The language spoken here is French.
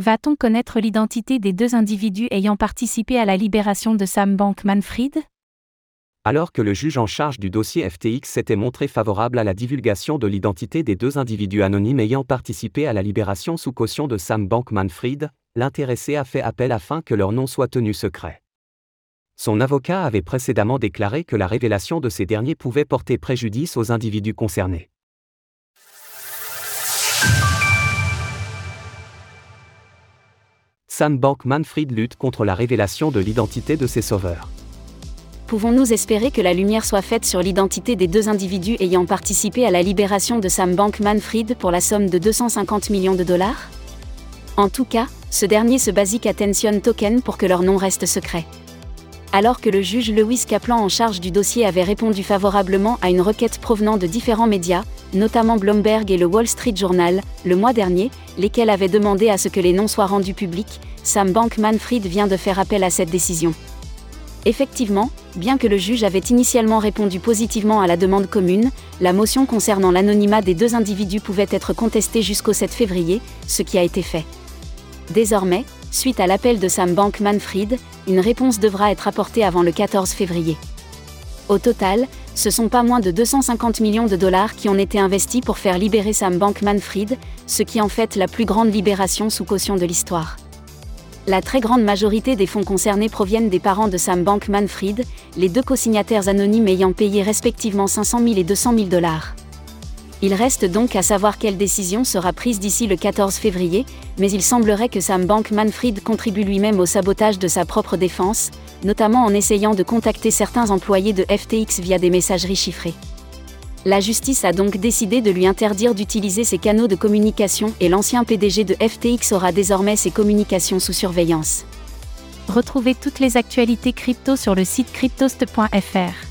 Va-t-on connaître l'identité des deux individus ayant participé à la libération de Sam Bankman-Fried? Alors que le juge en charge du dossier FTX s'était montré favorable à la divulgation de l'identité des deux individus anonymes ayant participé à la libération sous caution de Sam Bankman-Fried, l'intéressé a fait appel afin que leur nom soit tenu secret. Son avocat avait précédemment déclaré que la révélation de ces derniers pouvait porter préjudice aux individus concernés. Sam Bankman-Fried lutte contre la révélation de l'identité de ses sauveurs. Pouvons-nous espérer que la lumière soit faite sur l'identité des deux individus ayant participé à la libération de Sam Bankman-Fried pour la somme de 250 millions de dollars? En tout cas, ce dernier se Basic Attention Token pour que leur nom reste secret. Alors que le juge Lewis Kaplan en charge du dossier avait répondu favorablement à une requête provenant de différents médias, notamment Bloomberg et le Wall Street Journal, le mois dernier, lesquels avaient demandé à ce que les noms soient rendus publics, Sam Bankman-Fried vient de faire appel à cette décision. Effectivement, bien que le juge avait initialement répondu positivement à la demande commune, la motion concernant l'anonymat des deux individus pouvait être contestée jusqu'au 7 février, ce qui a été fait. Désormais, suite à l'appel de Sam Bankman-Fried, une réponse devra être apportée avant le 14 février. Au total, ce sont pas moins de 250 millions de dollars qui ont été investis pour faire libérer Sam Bankman-Fried, ce qui en fait la plus grande libération sous caution de l'histoire. La très grande majorité des fonds concernés proviennent des parents de Sam Bankman-Fried, les deux co-signataires anonymes ayant payé respectivement 500 000 et 200 000 dollars. Il reste donc à savoir quelle décision sera prise d'ici le 14 février, mais il semblerait que Sam Bankman-Fried contribue lui-même au sabotage de sa propre défense, notamment en essayant de contacter certains employés de FTX via des messageries chiffrées. La justice a donc décidé de lui interdire d'utiliser ses canaux de communication et l'ancien PDG de FTX aura désormais ses communications sous surveillance. Retrouvez toutes les actualités crypto sur le site cryptost.fr.